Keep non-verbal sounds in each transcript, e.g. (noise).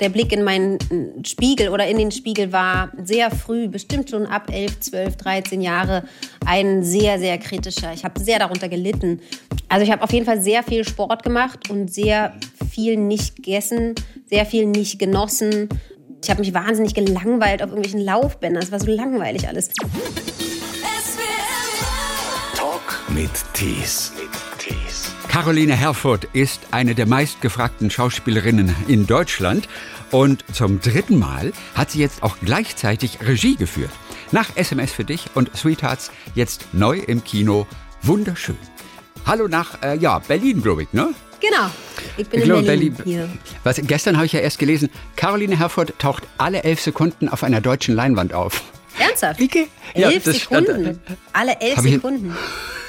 der Blick in meinen Spiegel oder in den Spiegel war sehr früh, bestimmt schon ab 11, 12, 13 Jahre, ein sehr, sehr kritischer. Ich habe sehr darunter gelitten. Also ich habe auf jeden Fall sehr viel Sport gemacht und sehr viel nicht gegessen, sehr viel nicht genossen. Ich habe mich wahnsinnig gelangweilt auf irgendwelchen Laufbändern. Es war so langweilig alles. Talk mit Tees. Caroline Herfurth ist eine der meistgefragten Schauspielerinnen in Deutschland und zum dritten Mal hat sie jetzt auch gleichzeitig Regie geführt. Nach SMS für dich und Sweethearts jetzt neu im Kino. Wunderschön. Hallo nach äh, ja, Berlin, glaube ich, ne? Genau. Ich bin Ich in glaube, Berlin, Berlin- hier. Was, gestern habe ich ja erst gelesen, Caroline Herfurth taucht alle elf Sekunden auf einer deutschen Leinwand auf. Ernsthaft? Wie Ja, Elf das stand- Sekunden. Alle elf Sekunden.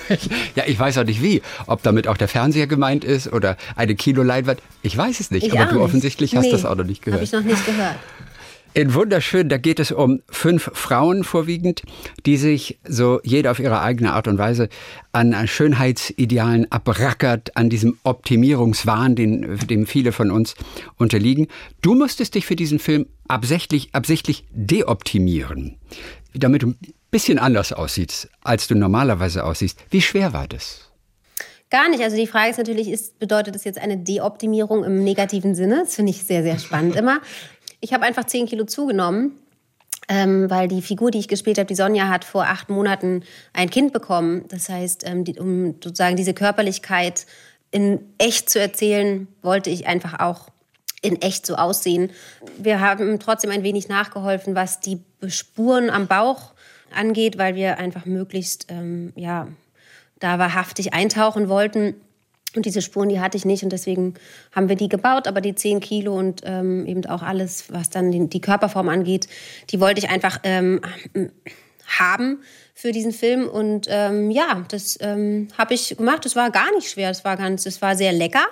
(laughs) Ja, ich weiß auch nicht wie. Ob damit auch der Fernseher gemeint ist oder eine Kinoleinwand. Ich weiß es nicht, Ich aber du nicht. offensichtlich hast Nee, das auch noch nicht Habe gehört. ich noch nicht gehört. In Wunderschön, da geht es um fünf Frauen vorwiegend, die sich so jede auf ihre eigene Art und Weise an Schönheitsidealen abrackert, an diesem Optimierungswahn, den, dem viele von uns unterliegen. Du musstest dich für diesen Film absichtlich, absichtlich deoptimieren, damit du bisschen anders aussiehst, als du normalerweise aussiehst. Wie schwer war das? Gar nicht. Also die Frage ist natürlich, ist, bedeutet das jetzt eine Deoptimierung im negativen Sinne? Das finde ich sehr, sehr spannend immer. (laughs) Ich habe einfach 10 Kilo zugenommen, ähm, weil die Figur, die ich gespielt habe, die Sonja, hat vor acht Monaten ein Kind bekommen. Das heißt, ähm, die, um sozusagen diese Körperlichkeit in echt zu erzählen, wollte ich einfach auch in echt so aussehen. Wir haben trotzdem ein wenig nachgeholfen, was die Spuren am Bauch angeht, weil wir einfach möglichst ähm, ja, da wahrhaftig eintauchen wollten. Und diese Spuren, die hatte ich nicht und deswegen haben wir die gebaut. Aber die 10 Kilo und ähm, eben auch alles, was dann die, die Körperform angeht, die wollte ich einfach ähm, haben für diesen Film. Und ähm, ja, das ähm, habe ich gemacht. Das war gar nicht schwer. Das war ganz, das war sehr lecker.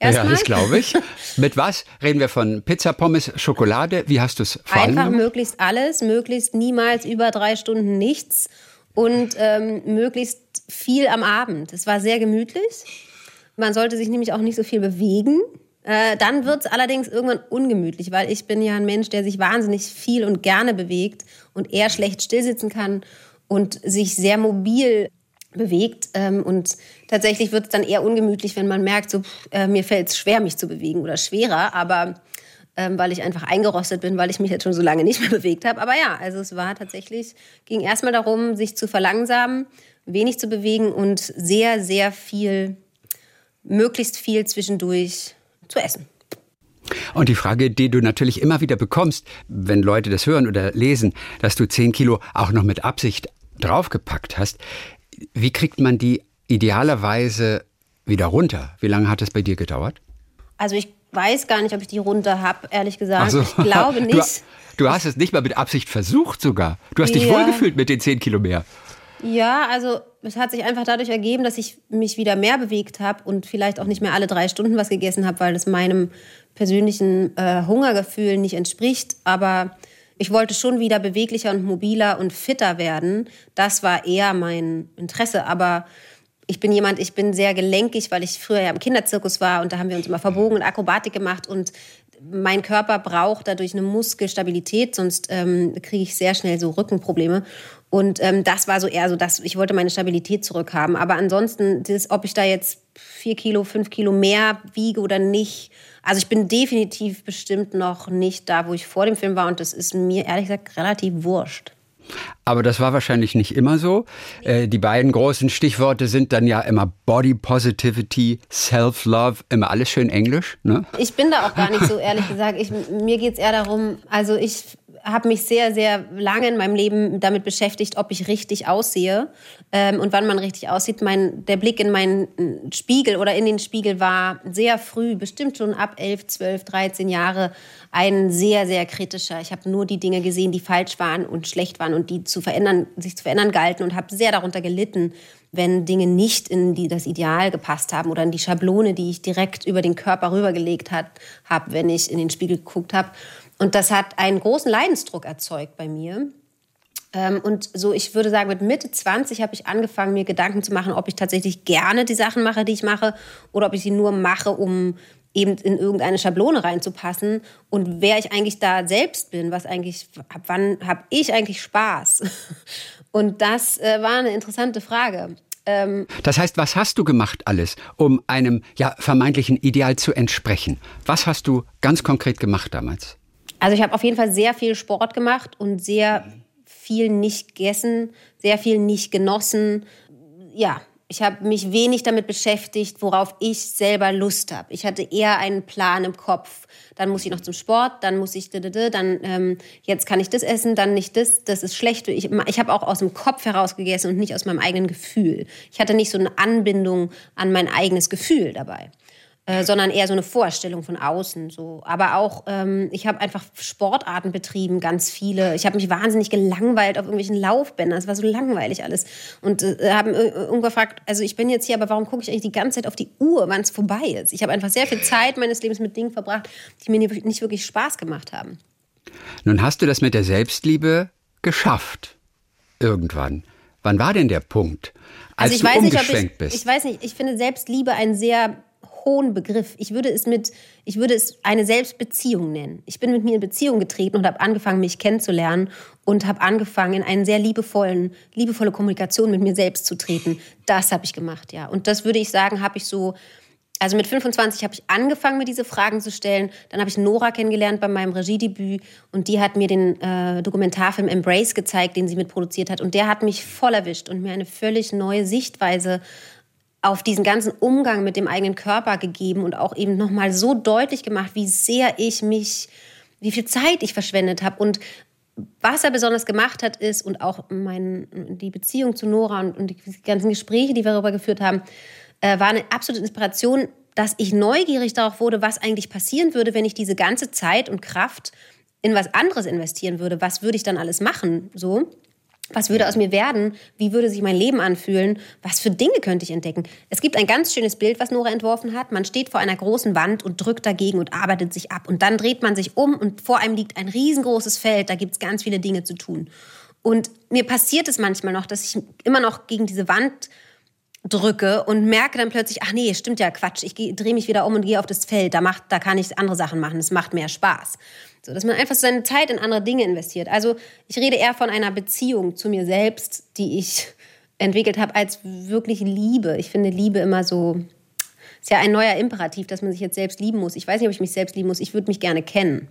Ja, Erstmal. das glaube ich. Mit was? Reden wir von Pizza, Pommes, Schokolade? Wie hast du es Einfach möglichst alles, möglichst niemals über drei Stunden nichts und ähm, möglichst viel am Abend. Es war sehr gemütlich. Man sollte sich nämlich auch nicht so viel bewegen. Äh, dann wird es allerdings irgendwann ungemütlich, weil ich bin ja ein Mensch, der sich wahnsinnig viel und gerne bewegt und eher schlecht stillsitzen kann und sich sehr mobil bewegt. Ähm, und tatsächlich wird es dann eher ungemütlich, wenn man merkt, so, pff, äh, mir fällt es schwer, mich zu bewegen oder schwerer. Aber ähm, weil ich einfach eingerostet bin, weil ich mich jetzt schon so lange nicht mehr (laughs) bewegt habe. Aber ja, also es war tatsächlich, ging erstmal darum, sich zu verlangsamen, wenig zu bewegen und sehr, sehr viel, möglichst viel zwischendurch zu essen. Und die Frage, die du natürlich immer wieder bekommst, wenn Leute das hören oder lesen, dass du 10 Kilo auch noch mit Absicht draufgepackt hast, wie kriegt man die idealerweise wieder runter? Wie lange hat es bei dir gedauert? Also ich weiß gar nicht, ob ich die runter habe, ehrlich gesagt. So. Ich glaube (laughs) nicht. Du, du hast es nicht mal mit Absicht versucht sogar. Du hast dich Ja. wohlgefühlt mit den 10 Kilo mehr. Ja, also es hat sich einfach dadurch ergeben, dass ich mich wieder mehr bewegt habe und vielleicht auch nicht mehr alle drei Stunden was gegessen habe, weil es meinem persönlichen äh, Hungergefühl nicht entspricht. Aber ich wollte schon wieder beweglicher und mobiler und fitter werden. Das war eher mein Interesse. Aber ich bin jemand, ich bin sehr gelenkig, weil ich früher ja im Kinderzirkus war und da haben wir uns immer verbogen und Akrobatik gemacht und mein Körper braucht dadurch eine Muskelstabilität, sonst ähm, kriege ich sehr schnell so Rückenprobleme. Und ähm, das war so eher so, dass ich wollte meine Stabilität zurückhaben. Aber ansonsten, das, ob ich da jetzt vier Kilo, fünf Kilo mehr wiege oder nicht, also ich bin definitiv bestimmt noch nicht da, wo ich vor dem Film war. Und das ist mir ehrlich gesagt relativ wurscht. Aber das war wahrscheinlich nicht immer so. Äh, die beiden großen Stichworte sind dann ja immer Body Positivity, Self-Love, immer alles schön Englisch. Ne? Ich bin da auch gar nicht so, ehrlich gesagt. Ich, mir geht es eher darum, also ich habe mich sehr, sehr lange in meinem Leben damit beschäftigt, ob ich richtig aussehe ähm, und wann man richtig aussieht. Mein, der Blick in meinen Spiegel oder in den Spiegel war sehr früh, bestimmt schon ab 11, 12, 13 Jahre, ein sehr, sehr kritischer. Ich habe nur die Dinge gesehen, die falsch waren und schlecht waren und die zu verändern, sich zu verändern galten und habe sehr darunter gelitten, wenn Dinge nicht in die, das Ideal gepasst haben oder in die Schablone, die ich direkt über den Körper rübergelegt habe, wenn ich in den Spiegel geguckt habe. Und das hat einen großen Leidensdruck erzeugt bei mir. Ähm, und so, ich würde sagen, mit Mitte 20 habe ich angefangen, mir Gedanken zu machen, ob ich tatsächlich gerne die Sachen mache, die ich mache, oder ob ich sie nur mache, um eben in irgendeine Schablone reinzupassen und wer ich eigentlich da selbst bin, was eigentlich, ab wann habe ich eigentlich Spaß? (laughs) Und das äh, war eine interessante Frage. Ähm, das heißt, was hast du gemacht alles, um einem ja, vermeintlichen Ideal zu entsprechen? Was hast du ganz konkret gemacht damals? Also ich habe auf jeden Fall sehr viel Sport gemacht und sehr viel nicht gegessen, sehr viel nicht genossen. Ja, ich habe mich wenig damit beschäftigt, worauf ich selber Lust habe. Ich hatte eher einen Plan im Kopf. Dann muss ich noch zum Sport, dann muss ich, dann ähm, jetzt kann ich das essen, dann nicht das, das ist schlecht. Ich, ich habe auch aus dem Kopf heraus gegessen und nicht aus meinem eigenen Gefühl. Ich hatte nicht so eine Anbindung an mein eigenes Gefühl dabei. Äh, sondern eher so eine Vorstellung von außen. So. Aber auch, ähm, ich habe einfach Sportarten betrieben, ganz viele. Ich habe mich wahnsinnig gelangweilt auf irgendwelchen Laufbändern. Es war so langweilig alles. Und äh, haben irgendwann gefragt, also ich bin jetzt hier, aber warum gucke ich eigentlich die ganze Zeit auf die Uhr, wann es vorbei ist? Ich habe einfach sehr viel Zeit meines Lebens mit Dingen verbracht, die mir nicht wirklich Spaß gemacht haben. Nun hast du das mit der Selbstliebe geschafft. Irgendwann. Wann war denn der Punkt, als also ich du umgeschwenkt nicht, ich, bist? Ich weiß nicht, ich finde Selbstliebe ein sehr hohen Begriff. Ich würde es mit, ich würde es eine Selbstbeziehung nennen. Ich bin mit mir in Beziehung getreten und habe angefangen, mich kennenzulernen und habe angefangen, in eine sehr liebevollen, liebevolle Kommunikation mit mir selbst zu treten. Das habe ich gemacht, ja. Und das würde ich sagen, habe ich so also mit 25 habe ich angefangen, mir diese Fragen zu stellen. Dann habe ich Nora kennengelernt bei meinem Regiedebüt und die hat mir den äh, Dokumentarfilm Embrace gezeigt, den sie mitproduziert hat. Und der hat mich voll erwischt und mir eine völlig neue Sichtweise auf diesen ganzen Umgang mit dem eigenen Körper gegeben und auch eben nochmal so deutlich gemacht, wie sehr ich mich, wie viel Zeit ich verschwendet habe und was er besonders gemacht hat, ist, und auch mein, die Beziehung zu Nora und, und die ganzen Gespräche, die wir darüber geführt haben, äh, war eine absolute Inspiration, dass ich neugierig darauf wurde, was eigentlich passieren würde, wenn ich diese ganze Zeit und Kraft in was anderes investieren würde. Was würde ich dann alles machen? So. Was würde aus mir werden? Wie würde sich mein Leben anfühlen? Was für Dinge könnte ich entdecken? Es gibt ein ganz schönes Bild, was Nora entworfen hat. Man steht vor einer großen Wand und drückt dagegen und arbeitet sich ab. Und dann dreht man sich um und vor einem liegt ein riesengroßes Feld. Da gibt es ganz viele Dinge zu tun. Und mir passiert es manchmal noch, dass ich immer noch gegen diese Wand drücke und merke dann plötzlich, ach nee, stimmt ja Quatsch, ich drehe mich wieder um und gehe auf das Feld, da, macht, da kann ich andere Sachen machen, es macht mehr Spaß. So, dass man einfach seine Zeit in andere Dinge investiert. Also ich rede eher von einer Beziehung zu mir selbst, die ich entwickelt habe, als wirklich Liebe. Ich finde Liebe immer so, ist ja ein neuer Imperativ, dass man sich jetzt selbst lieben muss. Ich weiß nicht, ob ich mich selbst lieben muss, ich würde mich gerne kennen.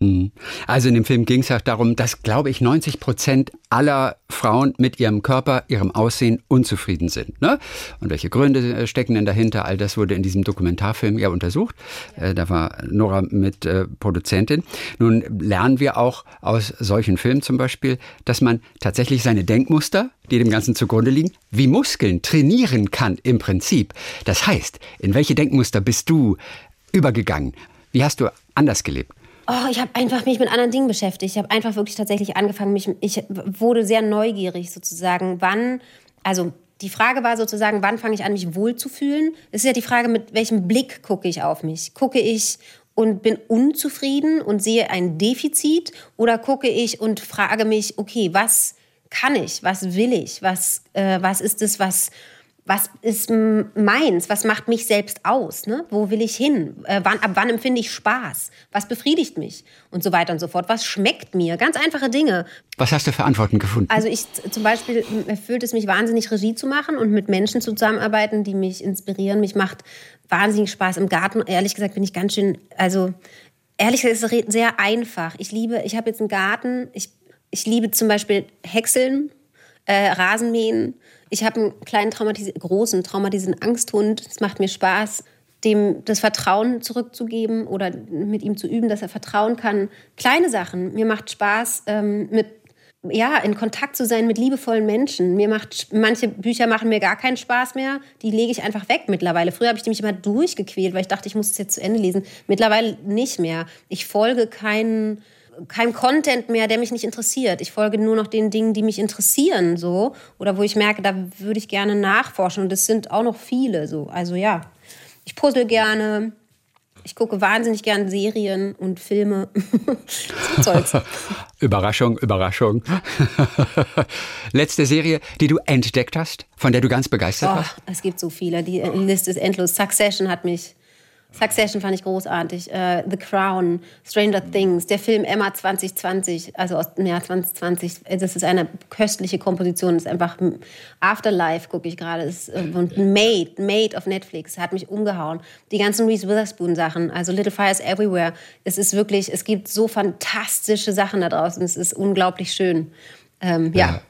Mhm. Also in dem Film ging es auch darum, dass, glaube ich, 90 Prozent aller Frauen mit ihrem Körper, ihrem Aussehen unzufrieden sind. Ne? Und welche Gründe äh, stecken denn dahinter? All das wurde in diesem Dokumentarfilm ja untersucht. Ja. Äh, da war Nora mit äh, Produzentin. Nun lernen wir auch aus solchen Filmen zum Beispiel, dass man tatsächlich seine Denkmuster, die dem Ganzen zugrunde liegen, wie Muskeln trainieren kann im Prinzip. Das heißt, in welche Denkmuster bist du übergegangen? Wie hast du anders gelebt? Oh, ich habe einfach mich mit anderen Dingen beschäftigt. Ich habe einfach wirklich tatsächlich angefangen, mich, ich wurde sehr neugierig sozusagen, wann, also die Frage war sozusagen, wann fange ich an, mich wohlzufühlen? Es ist ja die Frage, mit welchem Blick gucke ich auf mich? Gucke ich und bin unzufrieden und sehe ein Defizit oder gucke ich und frage mich, okay, was kann ich? Was will ich? Was, äh, was ist es, was was ist meins, was macht mich selbst aus, ne? wo will ich hin, äh, wann, ab wann empfinde ich Spaß, was befriedigt mich? Und so weiter und so fort, was schmeckt mir, ganz einfache Dinge. Was hast du für Antworten gefunden? Also ich zum Beispiel erfüllt es mich wahnsinnig Regie zu machen und mit Menschen zusammenarbeiten, die mich inspirieren, mich macht wahnsinnig Spaß im Garten, ehrlich gesagt bin ich ganz schön, also ehrlich gesagt ist es sehr einfach, ich liebe, ich habe jetzt einen Garten, ich, ich liebe zum Beispiel Häckseln, äh, Rasenmähen, ich habe einen kleinen traumatis großen traumatisierten Angsthund. Es macht mir Spaß, dem das Vertrauen zurückzugeben oder mit ihm zu üben, dass er vertrauen kann. Kleine Sachen. Mir macht Spaß, ähm, mit ja, in Kontakt zu sein mit liebevollen Menschen. Mir macht manche Bücher machen mir gar keinen Spaß mehr. Die lege ich einfach weg mittlerweile. Früher habe ich mich immer durchgequält, weil ich dachte, ich muss es jetzt zu Ende lesen. Mittlerweile nicht mehr. Ich folge keinen kein Content mehr, der mich nicht interessiert. Ich folge nur noch den Dingen, die mich interessieren, so oder wo ich merke, da würde ich gerne nachforschen. Und das sind auch noch viele, so. Also ja, ich puzzle gerne. Ich gucke wahnsinnig gerne Serien und Filme. (laughs) Zeugs. (laughs) Überraschung, Überraschung. (laughs) Letzte Serie, die du entdeckt hast, von der du ganz begeistert oh, warst? Es gibt so viele. Die Liste ist endlos. Succession hat mich Succession fand ich großartig. Uh, The Crown, Stranger Things, der Film Emma 2020, also aus dem Jahr 2020. Das ist eine köstliche Komposition. Das ist einfach Afterlife, gucke ich gerade. Und Made, Made auf Netflix, hat mich umgehauen. Die ganzen Reese Witherspoon-Sachen, also Little Fires Everywhere. Es ist wirklich, es gibt so fantastische Sachen da draußen. Es ist unglaublich schön. Ähm, ja. ja.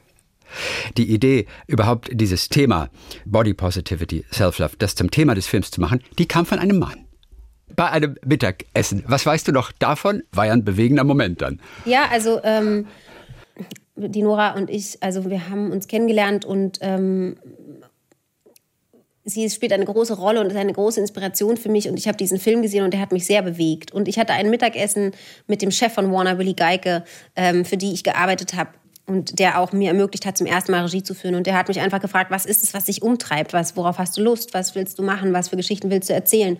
Die Idee, überhaupt dieses Thema Body Positivity, Self-Love, das zum Thema des Films zu machen, die kam von einem Mann bei einem Mittagessen. Was weißt du noch davon? War ja ein bewegender Moment dann. Ja, also ähm, die Nora und ich, also wir haben uns kennengelernt und ähm, sie spielt eine große Rolle und ist eine große Inspiration für mich. Und ich habe diesen Film gesehen und der hat mich sehr bewegt. Und ich hatte ein Mittagessen mit dem Chef von Warner, Willy Geike, ähm, für die ich gearbeitet habe. Und der auch mir ermöglicht hat, zum ersten Mal Regie zu führen. Und der hat mich einfach gefragt, was ist es, was dich umtreibt? Was, worauf hast du Lust? Was willst du machen? Was für Geschichten willst du erzählen?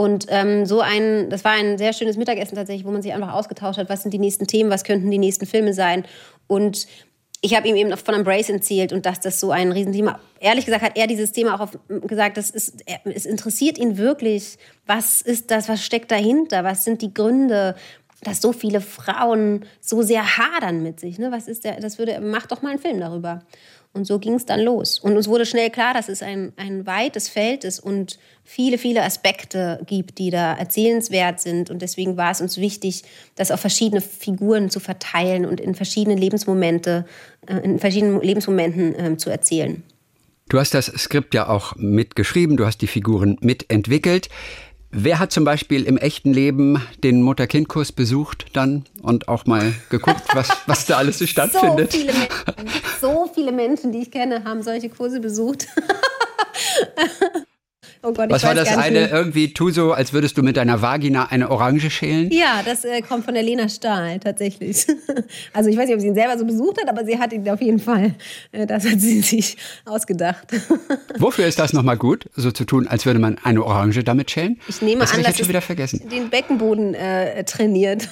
Und ähm, so ein, das war ein sehr schönes Mittagessen tatsächlich, wo man sich einfach ausgetauscht hat, was sind die nächsten Themen, was könnten die nächsten Filme sein. Und ich habe ihm eben von Embrace erzählt und dass das so ein Riesenthema. Ehrlich gesagt hat er dieses Thema auch gesagt, das ist, es interessiert ihn wirklich. Was ist das? Was steckt dahinter? Was sind die Gründe? dass so viele Frauen so sehr hadern mit sich. Ne? Was ist der? Das würde, mach doch mal einen Film darüber. Und so ging es dann los. Und uns wurde schnell klar, dass es ein, ein weites Feld ist und viele, viele Aspekte gibt, die da erzählenswert sind. Und deswegen war es uns wichtig, das auf verschiedene Figuren zu verteilen und in verschiedene Lebensmomente, äh, in verschiedenen Lebensmomenten äh, zu erzählen. Du hast das Skript ja auch mitgeschrieben, du hast die Figuren mitentwickelt. Wer hat zum Beispiel im echten Leben den Mutter-Kind-Kurs besucht dann und auch mal geguckt, was, was da alles so stattfindet? So viele, Menschen, so viele Menschen, die ich kenne, haben solche Kurse besucht. (laughs) Oh Gott, Was war das eine? Nicht. Irgendwie tu so, als würdest du mit deiner Vagina eine Orange schälen? Ja, das äh, kommt von der Lena Stahl tatsächlich. (laughs) also ich weiß nicht, ob sie ihn selber so besucht hat, aber sie hat ihn auf jeden Fall. Äh, das hat sie (laughs) sich ausgedacht. (laughs) Wofür ist das nochmal gut, so zu tun, als würde man eine Orange damit schälen? Ich nehme das an, dass schon wieder vergessen. den Beckenboden äh, trainiert.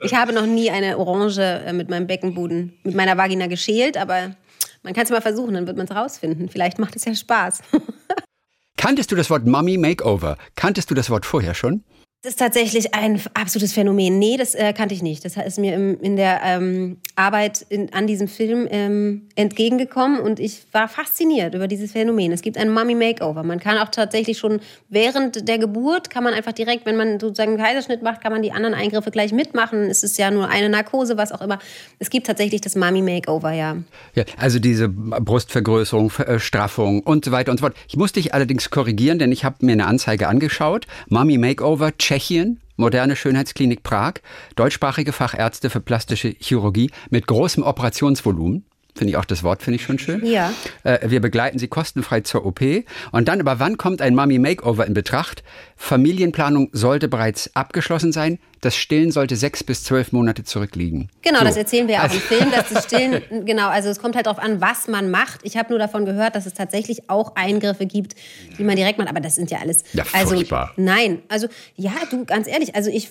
Ich habe noch nie eine Orange äh, mit meinem Beckenboden, mit meiner Vagina geschält, aber man kann es mal versuchen, dann wird man es rausfinden. Vielleicht macht es ja Spaß. Kanntest du das Wort Mummy Makeover? Kanntest du das Wort vorher schon? Das ist tatsächlich ein absolutes Phänomen. Nee, das äh, kannte ich nicht. Das ist mir im, in der ähm, Arbeit in, an diesem Film ähm, entgegengekommen und ich war fasziniert über dieses Phänomen. Es gibt ein Mummy Makeover. Man kann auch tatsächlich schon während der Geburt, kann man einfach direkt, wenn man sozusagen einen Kaiserschnitt macht, kann man die anderen Eingriffe gleich mitmachen. Es ist ja nur eine Narkose, was auch immer. Es gibt tatsächlich das Mummy Makeover, ja. Ja, also diese Brustvergrößerung, Straffung und so weiter und so fort. Ich musste dich allerdings korrigieren, denn ich habe mir eine Anzeige angeschaut. Mummy Makeover, Tschechien, moderne Schönheitsklinik Prag, deutschsprachige Fachärzte für plastische Chirurgie mit großem Operationsvolumen. Finde ich auch das Wort, finde ich schon schön. Ja. Äh, wir begleiten sie kostenfrei zur OP. Und dann, aber wann kommt ein Mummy Makeover in Betracht? Familienplanung sollte bereits abgeschlossen sein. Das Stillen sollte sechs bis zwölf Monate zurückliegen. Genau, so. das erzählen wir ja auch also. im Film, dass das Stillen, (laughs) genau, also es kommt halt darauf an, was man macht. Ich habe nur davon gehört, dass es tatsächlich auch Eingriffe gibt, die man direkt macht, aber das sind ja alles. Ja, also, furchtbar. Nein, also ja, du, ganz ehrlich, also ich,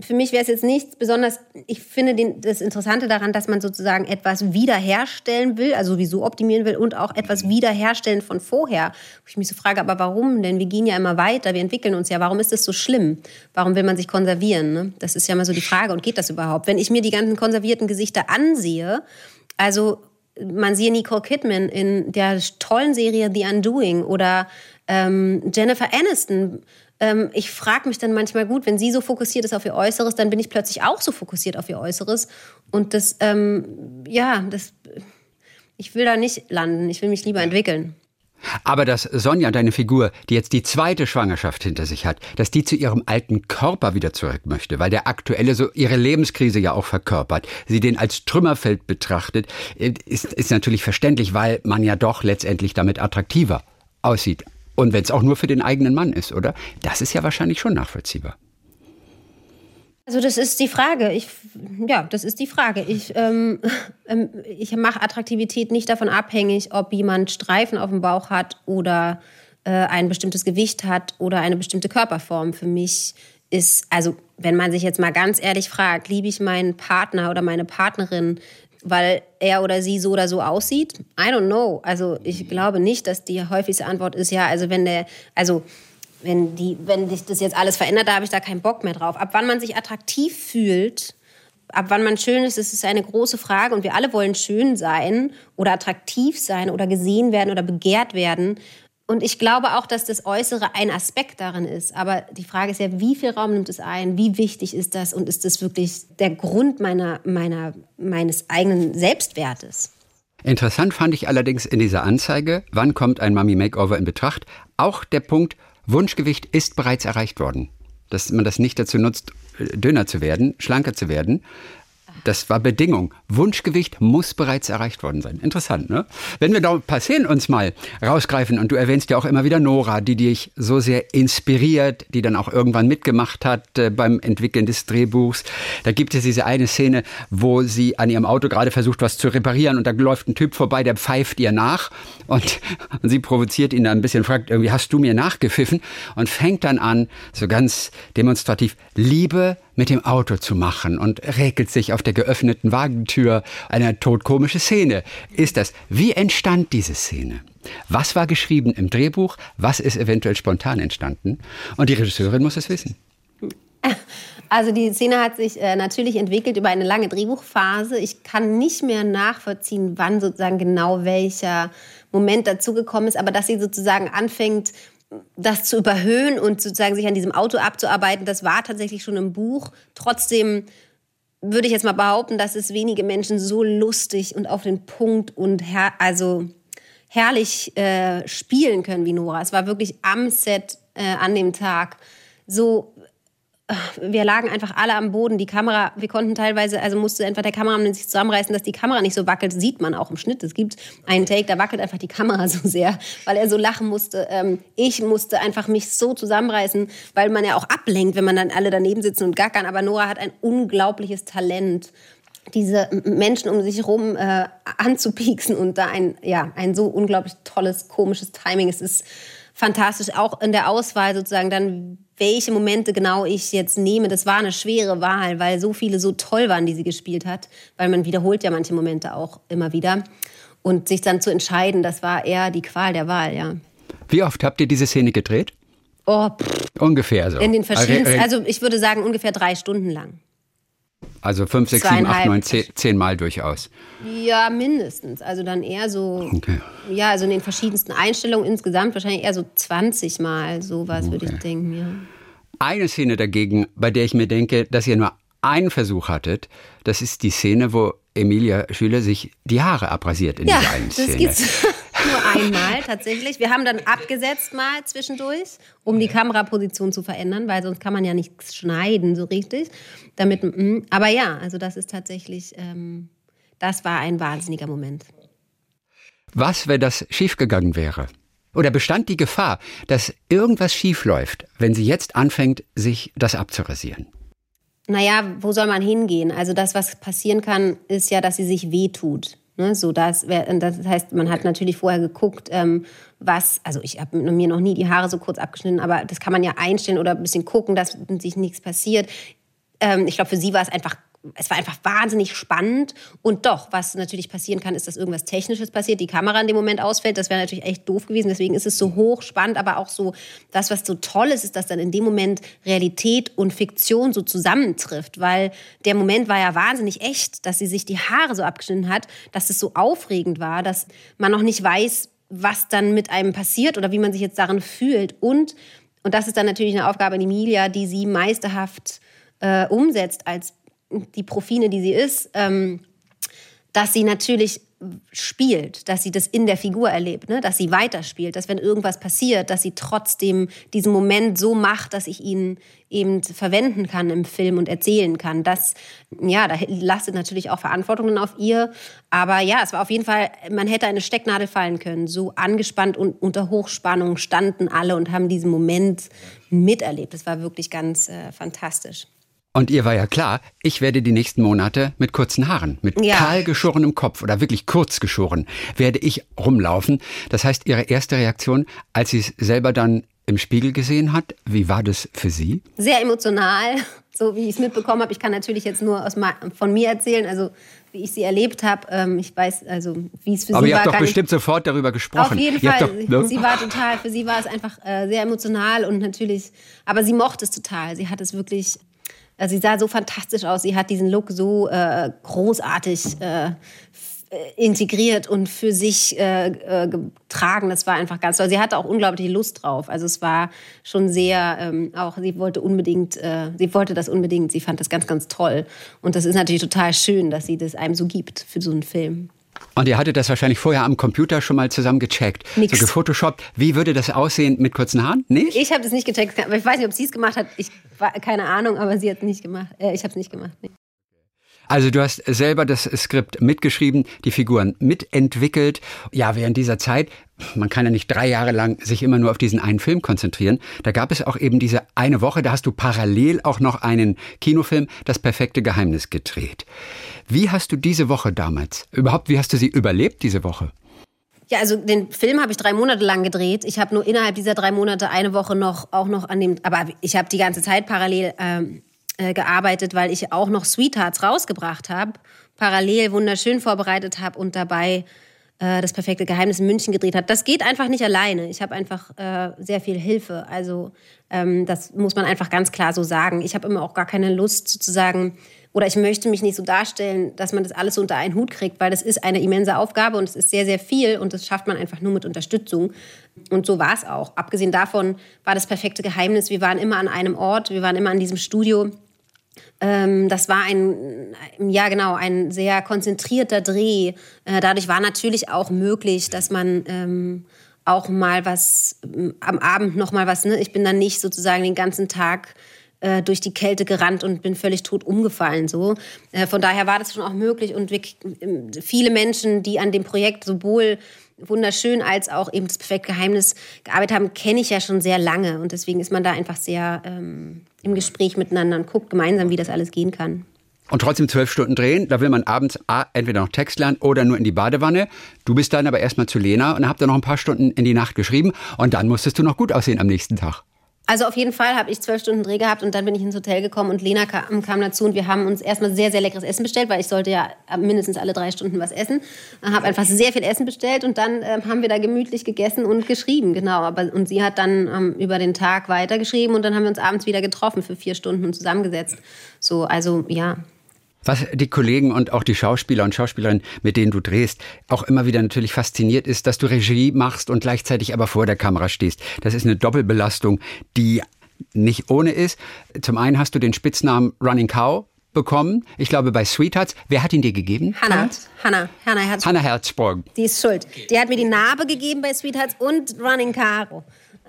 für mich wäre es jetzt nichts besonders, ich finde den, das Interessante daran, dass man sozusagen etwas wiederherstellen will, also sowieso optimieren will und auch etwas wiederherstellen von vorher. Wo ich mich so frage, aber warum? Denn wir gehen ja immer weiter, wir entwickeln uns ja. Warum ist das so schlimm? Warum will man sich konservieren? Ne? Das ist ja mal so die Frage. Und geht das überhaupt? Wenn ich mir die ganzen konservierten Gesichter ansehe, also man sieht Nicole Kidman in der tollen Serie The Undoing oder ähm, Jennifer Aniston. Ähm, ich frage mich dann manchmal, gut, wenn sie so fokussiert ist auf ihr Äußeres, dann bin ich plötzlich auch so fokussiert auf ihr Äußeres. Und das, ähm, ja, das, ich will da nicht landen. Ich will mich lieber entwickeln. Aber dass Sonja, deine Figur, die jetzt die zweite Schwangerschaft hinter sich hat, dass die zu ihrem alten Körper wieder zurück möchte, weil der aktuelle so ihre Lebenskrise ja auch verkörpert, sie den als Trümmerfeld betrachtet, ist, ist natürlich verständlich, weil man ja doch letztendlich damit attraktiver aussieht. Und wenn es auch nur für den eigenen Mann ist, oder? Das ist ja wahrscheinlich schon nachvollziehbar. Also das ist die Frage. Ich, ja, das ist die Frage. Ich, ähm, (laughs) ähm, ich mache Attraktivität nicht davon abhängig, ob jemand Streifen auf dem Bauch hat oder äh, ein bestimmtes Gewicht hat oder eine bestimmte Körperform. Für mich ist, also wenn man sich jetzt mal ganz ehrlich fragt, liebe ich meinen Partner oder meine Partnerin, weil er oder sie so oder so aussieht? I don't know. Also ich glaube nicht, dass die häufigste Antwort ist ja, also wenn der, also wenn, die, wenn sich das jetzt alles verändert, da habe ich da keinen Bock mehr drauf. Ab wann man sich attraktiv fühlt, ab wann man schön ist, das ist eine große Frage. Und wir alle wollen schön sein oder attraktiv sein oder gesehen werden oder begehrt werden. Und ich glaube auch, dass das Äußere ein Aspekt darin ist. Aber die Frage ist ja, wie viel Raum nimmt es ein? Wie wichtig ist das? Und ist das wirklich der Grund meiner, meiner, meines eigenen Selbstwertes? Interessant fand ich allerdings in dieser Anzeige, wann kommt ein Mummy Makeover in Betracht, auch der Punkt, Wunschgewicht ist bereits erreicht worden. Dass man das nicht dazu nutzt, dünner zu werden, schlanker zu werden, das war Bedingung. Wunschgewicht muss bereits erreicht worden sein. Interessant, ne? Wenn wir da ein paar Szenen uns mal rausgreifen, und du erwähnst ja auch immer wieder Nora, die dich so sehr inspiriert, die dann auch irgendwann mitgemacht hat äh, beim Entwickeln des Drehbuchs. Da gibt es diese eine Szene, wo sie an ihrem Auto gerade versucht, was zu reparieren und da läuft ein Typ vorbei, der pfeift ihr nach und, (laughs) und sie provoziert ihn dann ein bisschen, fragt irgendwie, hast du mir nachgepfiffen? Und fängt dann an, so ganz demonstrativ, Liebe mit dem Auto zu machen und räkelt sich auf der geöffneten Wagentür. Eine todkomische Szene ist das. Wie entstand diese Szene? Was war geschrieben im Drehbuch? Was ist eventuell spontan entstanden? Und die Regisseurin muss es wissen. (laughs) Also die Szene hat sich äh, natürlich entwickelt über eine lange Drehbuchphase. Ich kann nicht mehr nachvollziehen, wann sozusagen genau welcher Moment dazugekommen ist, aber dass sie sozusagen anfängt, das zu überhöhen und sozusagen sich an diesem Auto abzuarbeiten, das war tatsächlich schon im Buch. Trotzdem würde ich jetzt mal behaupten, dass es wenige Menschen so lustig und auf den Punkt und her also herrlich äh, spielen können wie Nora. Es war wirklich am Set äh, an dem Tag so wir lagen einfach alle am Boden. Die Kamera, wir konnten teilweise, also musste einfach der Kameramann sich zusammenreißen, dass die Kamera nicht so wackelt. Sieht man auch im Schnitt. Es gibt einen Take, da wackelt einfach die Kamera (laughs) so sehr, weil er so lachen musste. Ähm, ich musste einfach mich so zusammenreißen, weil man ja auch ablenkt, wenn man dann alle daneben sitzen und gackern. Aber Nora hat ein unglaubliches Talent diese Menschen um sich herum äh, anzupieksen und da ein, ja, ein so unglaublich tolles, komisches Timing. Es ist fantastisch, auch in der Auswahl sozusagen dann, welche Momente genau ich jetzt nehme. Das war eine schwere Wahl, weil so viele so toll waren, die sie gespielt hat, weil man wiederholt ja manche Momente auch immer wieder. Und sich dann zu entscheiden, das war eher die Qual der Wahl, ja. Wie oft habt ihr diese Szene gedreht? Oh, pff. ungefähr so. In den verschiedensten, also ich würde sagen ungefähr drei Stunden lang. Also fünf, sechs, sieben, acht, neun, zehn, zehn Mal durchaus. Ja, mindestens. Also dann eher so, okay. ja, also in den verschiedensten Einstellungen insgesamt wahrscheinlich eher so 20 Mal, sowas okay. würde ich denken, ja. Eine Szene dagegen, bei der ich mir denke, dass ihr nur einen Versuch hattet, das ist die Szene, wo Emilia Schüler sich die Haare abrasiert in ja, dieser einen Szene. Das gibt's nur einmal tatsächlich. Wir haben dann abgesetzt mal zwischendurch, um die Kameraposition zu verändern, weil sonst kann man ja nichts schneiden so richtig. Damit, mm, aber ja, also das ist tatsächlich, ähm, das war ein wahnsinniger Moment. Was, wenn das schiefgegangen wäre? Oder bestand die Gefahr, dass irgendwas schiefläuft, wenn sie jetzt anfängt, sich das abzurasieren? Naja, wo soll man hingehen? Also das, was passieren kann, ist ja, dass sie sich wehtut. Ne, so das, das heißt, man hat natürlich vorher geguckt, ähm, was, also ich habe mir noch nie die Haare so kurz abgeschnitten, aber das kann man ja einstellen oder ein bisschen gucken, dass sich nichts passiert. Ähm, ich glaube, für sie war es einfach es war einfach wahnsinnig spannend. Und doch, was natürlich passieren kann, ist, dass irgendwas Technisches passiert, die Kamera in dem Moment ausfällt. Das wäre natürlich echt doof gewesen. Deswegen ist es so hochspannend, aber auch so, das, was so toll ist, ist, dass dann in dem Moment Realität und Fiktion so zusammentrifft. Weil der Moment war ja wahnsinnig echt, dass sie sich die Haare so abgeschnitten hat, dass es so aufregend war, dass man noch nicht weiß, was dann mit einem passiert oder wie man sich jetzt darin fühlt. Und, und das ist dann natürlich eine Aufgabe in Emilia, die sie meisterhaft äh, umsetzt als die Profine, die sie ist, ähm, dass sie natürlich spielt, dass sie das in der Figur erlebt, ne? dass sie weiterspielt, dass wenn irgendwas passiert, dass sie trotzdem diesen Moment so macht, dass ich ihn eben verwenden kann im Film und erzählen kann. Das, ja, da lastet natürlich auch Verantwortungen auf ihr. Aber ja, es war auf jeden Fall, man hätte eine Stecknadel fallen können. So angespannt und unter Hochspannung standen alle und haben diesen Moment miterlebt. Das war wirklich ganz äh, fantastisch. Und ihr war ja klar, ich werde die nächsten Monate mit kurzen Haaren, mit ja. kahl geschorenem Kopf oder wirklich kurz geschoren, werde ich rumlaufen. Das heißt, ihre erste Reaktion, als sie es selber dann im Spiegel gesehen hat. Wie war das für Sie? Sehr emotional, (laughs) so wie ich es mitbekommen habe. Ich kann natürlich jetzt nur aus, von mir erzählen, also wie ich sie erlebt habe. Ähm, ich weiß also, wie es für Aber sie war. Aber ihr habt doch bestimmt sofort darüber gesprochen. Auf jeden ihr Fall. Doch, ne? Sie war total, für sie war es einfach äh, sehr emotional und natürlich, aber sie mochte es total. Sie hat es wirklich also sie sah so fantastisch aus. Sie hat diesen Look so äh, großartig äh, integriert und für sich äh, äh, getragen. Das war einfach ganz toll. Sie hatte auch unglaubliche Lust drauf. Also es war schon sehr, ähm, auch sie wollte unbedingt, äh, sie wollte das unbedingt. Sie fand das ganz, ganz toll. Und das ist natürlich total schön, dass sie das einem so gibt für so einen Film. Und ihr hattet das wahrscheinlich vorher am Computer schon mal zusammen gecheckt. Nix. So gefotoshoppt. Wie würde das aussehen mit kurzen Haaren? Nicht? Ich habe das nicht gecheckt. Ich weiß nicht, ob sie es gemacht hat. Ich keine Ahnung, aber sie hat es nicht gemacht. Äh, ich habe es nicht gemacht. Nee. Also du hast selber das Skript mitgeschrieben, die Figuren mitentwickelt. Ja, während dieser Zeit, man kann ja nicht drei Jahre lang sich immer nur auf diesen einen Film konzentrieren. Da gab es auch eben diese eine Woche, da hast du parallel auch noch einen Kinofilm, Das perfekte Geheimnis, gedreht. Wie hast du diese Woche damals, überhaupt, wie hast du sie überlebt, diese Woche? Ja, also den Film habe ich drei Monate lang gedreht. Ich habe nur innerhalb dieser drei Monate eine Woche noch auch noch an dem, aber ich habe die ganze Zeit parallel ähm, äh, gearbeitet, weil ich auch noch Sweethearts rausgebracht habe, parallel wunderschön vorbereitet habe und dabei äh, das perfekte Geheimnis in München gedreht hat. Das geht einfach nicht alleine. Ich habe einfach äh, sehr viel Hilfe. Also ähm, das muss man einfach ganz klar so sagen. Ich habe immer auch gar keine Lust sozusagen oder ich möchte mich nicht so darstellen, dass man das alles unter einen Hut kriegt, weil das ist eine immense Aufgabe und es ist sehr, sehr viel und das schafft man einfach nur mit Unterstützung. Und so war es auch. Abgesehen davon war das perfekte Geheimnis. Wir waren immer an einem Ort, wir waren immer an diesem Studio. Ähm, das war ein, ja genau, ein sehr konzentrierter Dreh. Äh, dadurch war natürlich auch möglich, dass man ähm, auch mal was ähm, am Abend noch mal was. Ne? Ich bin dann nicht sozusagen den ganzen Tag äh, durch die Kälte gerannt und bin völlig tot umgefallen. So. Äh, von daher war das schon auch möglich und wir, ähm, viele Menschen, die an dem Projekt sowohl wunderschön als auch eben das perfekte Geheimnis gearbeitet haben, kenne ich ja schon sehr lange und deswegen ist man da einfach sehr ähm, im Gespräch miteinander und guckt gemeinsam, wie das alles gehen kann. Und trotzdem zwölf Stunden drehen, da will man abends A, entweder noch Text lernen oder nur in die Badewanne. Du bist dann aber erstmal zu Lena und habt dann noch ein paar Stunden in die Nacht geschrieben und dann musstest du noch gut aussehen am nächsten Tag. Also auf jeden Fall habe ich zwölf Stunden Dreh gehabt und dann bin ich ins Hotel gekommen und Lena kam, kam dazu und wir haben uns erstmal sehr, sehr leckeres Essen bestellt, weil ich sollte ja mindestens alle drei Stunden was essen. Habe einfach sehr viel Essen bestellt und dann äh, haben wir da gemütlich gegessen und geschrieben, genau. Aber, und sie hat dann ähm, über den Tag weitergeschrieben und dann haben wir uns abends wieder getroffen für vier Stunden und zusammengesetzt. So, also ja, was die Kollegen und auch die Schauspieler und Schauspielerinnen, mit denen du drehst, auch immer wieder natürlich fasziniert ist, dass du Regie machst und gleichzeitig aber vor der Kamera stehst. Das ist eine Doppelbelastung, die nicht ohne ist. Zum einen hast du den Spitznamen Running Cow bekommen. Ich glaube bei Sweethearts. Wer hat ihn dir gegeben? Hannah. Hannah. Hannah Herzsprung. Hannah Herzsprung. Die ist schuld. Die hat mir die Narbe gegeben bei Sweethearts und Running Caro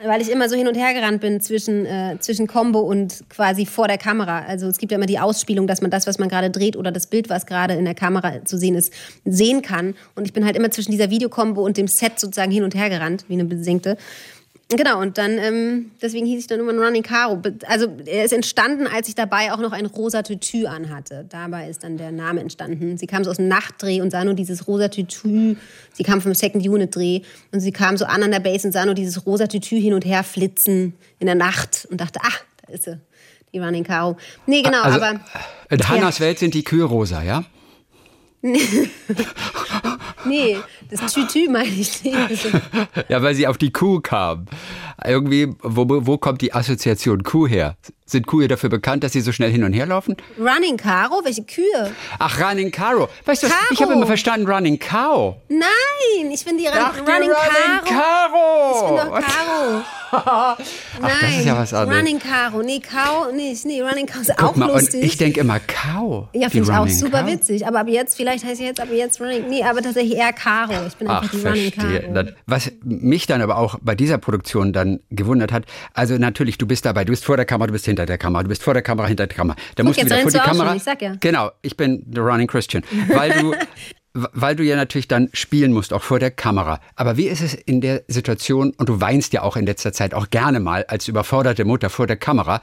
weil ich immer so hin und her gerannt bin zwischen, äh, zwischen Combo und quasi vor der Kamera. Also es gibt ja immer die Ausspielung, dass man das, was man gerade dreht oder das Bild, was gerade in der Kamera zu sehen ist, sehen kann. Und ich bin halt immer zwischen dieser Videocombo und dem Set sozusagen hin und her gerannt, wie eine Besenkte. Genau, und dann, ähm, deswegen hieß ich dann immer Running Caro. Also er ist entstanden, als ich dabei auch noch ein rosa Tütü anhatte. Dabei ist dann der Name entstanden. Sie kam so aus dem Nachtdreh und sah nur dieses rosa Tütü. Sie kam vom Second Unit Dreh und sie kam so an an der Base und sah nur dieses rosa Tütü hin und her flitzen in der Nacht und dachte, ach, da ist sie, die Running Caro. Nee, genau, also, aber... In Hannas ja. Welt sind die Kühe rosa, ja? (laughs) nee, das Tütü meine ich nicht. ja, weil sie auf die Kuh kam. Irgendwie, wo, wo kommt die Assoziation Kuh her? Sind Kühe dafür bekannt, dass sie so schnell hin und her laufen? Running Caro? Welche Kühe? Ach, Running Caro. Weißt du, Caro. ich habe immer verstanden Running Cow. Nein, ich bin die Ach, Running, Running Caro. Ich bin doch Caro. (laughs) Ach, Nein, das ist ja was anderes. Running Caro. Nee, Cow nicht. Nee, Running Cow ist Guck auch mal, lustig. Ich denke immer Cow. Ja, finde ich auch super Cow. witzig. Aber ab jetzt, vielleicht heißt sie jetzt aber jetzt Running. Nee, aber tatsächlich eher Caro. Ich bin einfach Ach, die verstehe. Running Caro. Was mich dann aber auch bei dieser Produktion dann gewundert hat, also natürlich, du bist dabei, du bist vor der Kamera, du bist hinter der Kamera, du bist vor der Kamera, hinter der Kamera. Da musst du wieder vor die Kamera. Schon, ich sag ja. Genau, ich bin the running Christian, weil du (laughs) weil du ja natürlich dann spielen musst, auch vor der Kamera. Aber wie ist es in der Situation, und du weinst ja auch in letzter Zeit auch gerne mal als überforderte Mutter vor der Kamera,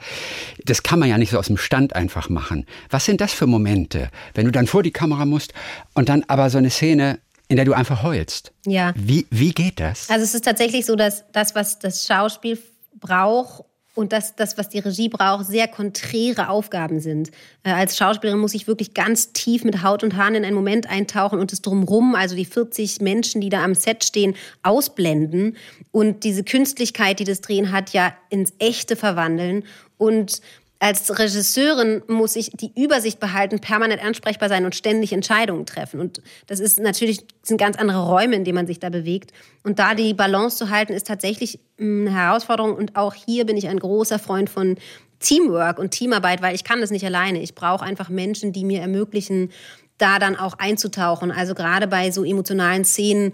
das kann man ja nicht so aus dem Stand einfach machen. Was sind das für Momente, wenn du dann vor die Kamera musst und dann aber so eine Szene, in der du einfach heulst? Ja. Wie, wie geht das? Also es ist tatsächlich so, dass das, was das Schauspiel brauche und das, das, was die Regie braucht, sehr konträre Aufgaben sind. Äh, als Schauspielerin muss ich wirklich ganz tief mit Haut und Haaren in einen Moment eintauchen und es drumrum, also die 40 Menschen, die da am Set stehen, ausblenden und diese Künstlichkeit, die das Drehen hat, ja ins Echte verwandeln. Und als Regisseurin muss ich die Übersicht behalten, permanent ansprechbar sein und ständig Entscheidungen treffen. Und das ist natürlich sind ganz andere Räume, in denen man sich da bewegt. Und da die Balance zu halten, ist tatsächlich eine Herausforderung. Und auch hier bin ich ein großer Freund von Teamwork und Teamarbeit, weil ich kann das nicht alleine. Ich brauche einfach Menschen, die mir ermöglichen, da dann auch einzutauchen. Also gerade bei so emotionalen Szenen,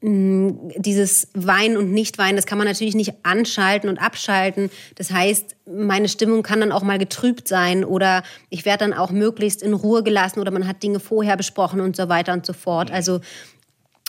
mm, dieses Weinen und Nicht-Weinen, das kann man natürlich nicht anschalten und abschalten. Das heißt, meine Stimmung kann dann auch mal getrübt sein oder ich werde dann auch möglichst in Ruhe gelassen oder man hat Dinge vorher besprochen und so weiter und so fort. Also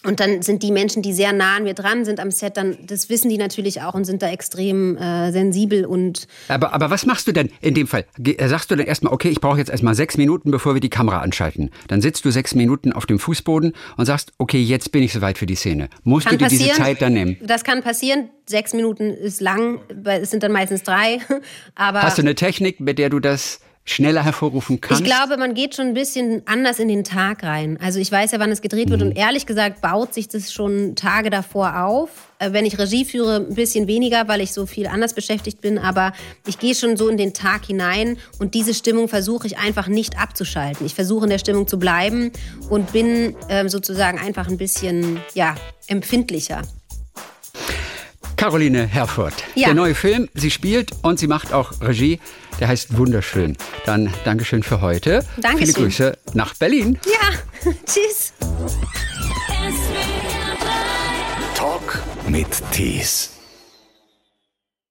und dann sind die Menschen, die sehr nah an mir dran sind am Set, dann das wissen die natürlich auch und sind da extrem äh, sensibel und. Aber, aber was machst du denn in dem Fall? Äh, sagst du dann erstmal, okay, ich brauche jetzt erstmal sechs Minuten, bevor wir die Kamera anschalten. Dann sitzt du sechs Minuten auf dem Fußboden und sagst, okay, jetzt bin ich soweit für die Szene. Musst kann du dir diese Zeit dann nehmen? Das kann passieren. Sechs Minuten ist lang, es sind dann meistens drei. (laughs) Aber Hast du eine Technik, mit der du das schneller hervorrufen kannst? Ich glaube, man geht schon ein bisschen anders in den Tag rein. Also ich weiß ja, wann es gedreht wird mhm. und ehrlich gesagt baut sich das schon Tage davor auf. Äh, wenn ich Regie führe, ein bisschen weniger, weil ich so viel anders beschäftigt bin, aber ich gehe schon so in den Tag hinein und diese Stimmung versuche ich einfach nicht abzuschalten. Ich versuche in der Stimmung zu bleiben und bin äh, sozusagen einfach ein bisschen ja, empfindlicher. Caroline Herford. Ja. Der neue Film, sie spielt und sie macht auch Regie. Der heißt Wunderschön. Dann Dankeschön für heute. Dankeschön. Viele Grüße nach Berlin. Ja, (laughs) tschüss. Talk mit Tees.